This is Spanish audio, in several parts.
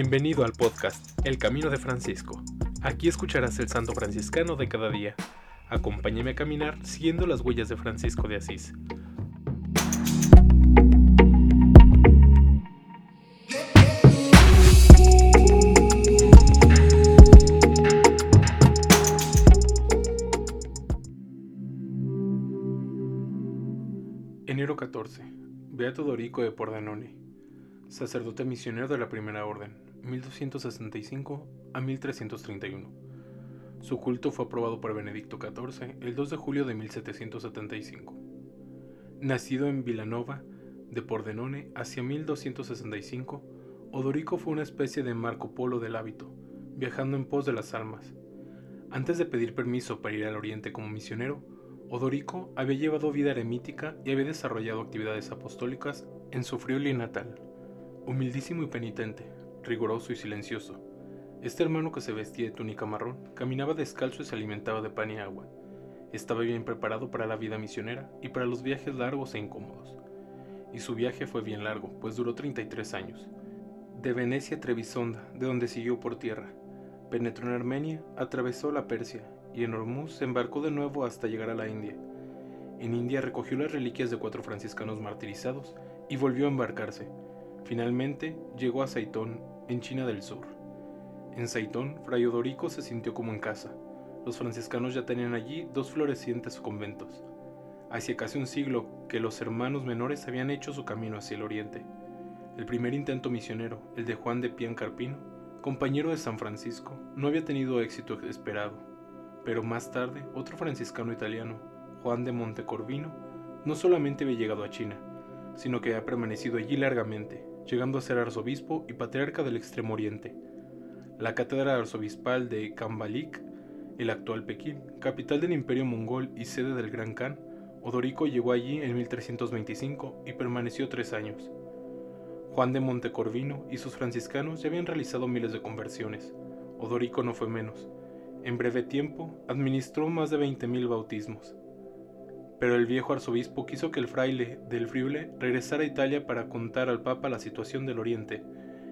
Bienvenido al podcast El Camino de Francisco. Aquí escucharás el santo franciscano de cada día. Acompáñame a caminar siguiendo las huellas de Francisco de Asís. Enero 14. Beato Dorico de Pordenone sacerdote misionero de la Primera Orden, 1265 a 1331. Su culto fue aprobado por Benedicto XIV el 2 de julio de 1775. Nacido en Vilanova de Pordenone hacia 1265, Odorico fue una especie de Marco Polo del hábito, viajando en pos de las almas. Antes de pedir permiso para ir al Oriente como misionero, Odorico había llevado vida eremítica y había desarrollado actividades apostólicas en su Friuli natal. Humildísimo y penitente, riguroso y silencioso, este hermano que se vestía de túnica marrón caminaba descalzo y se alimentaba de pan y agua. Estaba bien preparado para la vida misionera y para los viajes largos e incómodos. Y su viaje fue bien largo, pues duró 33 años. De Venecia a Trebisonda, de donde siguió por tierra. Penetró en Armenia, atravesó la Persia y en Hormuz se embarcó de nuevo hasta llegar a la India. En India recogió las reliquias de cuatro franciscanos martirizados y volvió a embarcarse Finalmente llegó a Saitón, en China del Sur. En Saitón, Fray Odorico se sintió como en casa. Los franciscanos ya tenían allí dos florecientes conventos. Hacía casi un siglo que los hermanos menores habían hecho su camino hacia el oriente. El primer intento misionero, el de Juan de Piancarpino, compañero de San Francisco, no había tenido éxito esperado, pero más tarde otro franciscano italiano, Juan de Montecorvino, no solamente había llegado a China, sino que había permanecido allí largamente, llegando a ser arzobispo y patriarca del Extremo Oriente. La cátedra arzobispal de Kambalik, el actual Pekín, capital del Imperio Mongol y sede del Gran Khan, Odorico llegó allí en 1325 y permaneció tres años. Juan de Montecorvino y sus franciscanos ya habían realizado miles de conversiones. Odorico no fue menos. En breve tiempo administró más de 20.000 bautismos pero el viejo arzobispo quiso que el fraile del Friule regresara a Italia para contar al Papa la situación del Oriente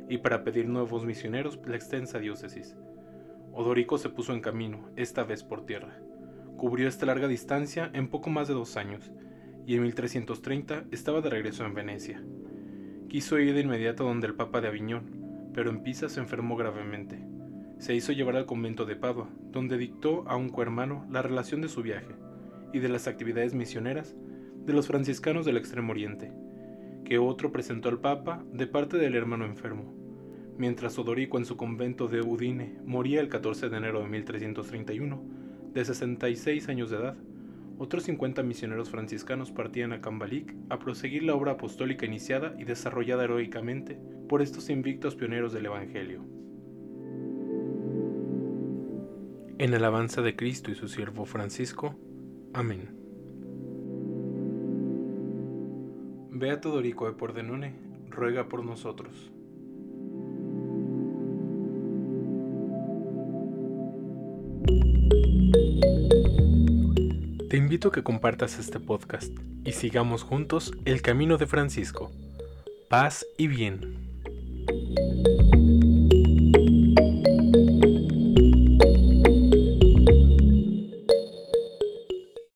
y para pedir nuevos misioneros la extensa diócesis. Odorico se puso en camino, esta vez por tierra. Cubrió esta larga distancia en poco más de dos años, y en 1330 estaba de regreso en Venecia. Quiso ir de inmediato donde el Papa de Aviñón, pero en Pisa se enfermó gravemente. Se hizo llevar al convento de Padua, donde dictó a un cohermano la relación de su viaje y de las actividades misioneras de los franciscanos del Extremo Oriente, que otro presentó al Papa de parte del hermano enfermo. Mientras Odorico en su convento de Udine moría el 14 de enero de 1331, de 66 años de edad, otros 50 misioneros franciscanos partían a Cambalik a proseguir la obra apostólica iniciada y desarrollada heroicamente por estos invictos pioneros del Evangelio. En alabanza de Cristo y su siervo Francisco, Amén. Beato Dorico de Pordenone, ruega por nosotros. Te invito a que compartas este podcast y sigamos juntos el camino de Francisco. Paz y bien.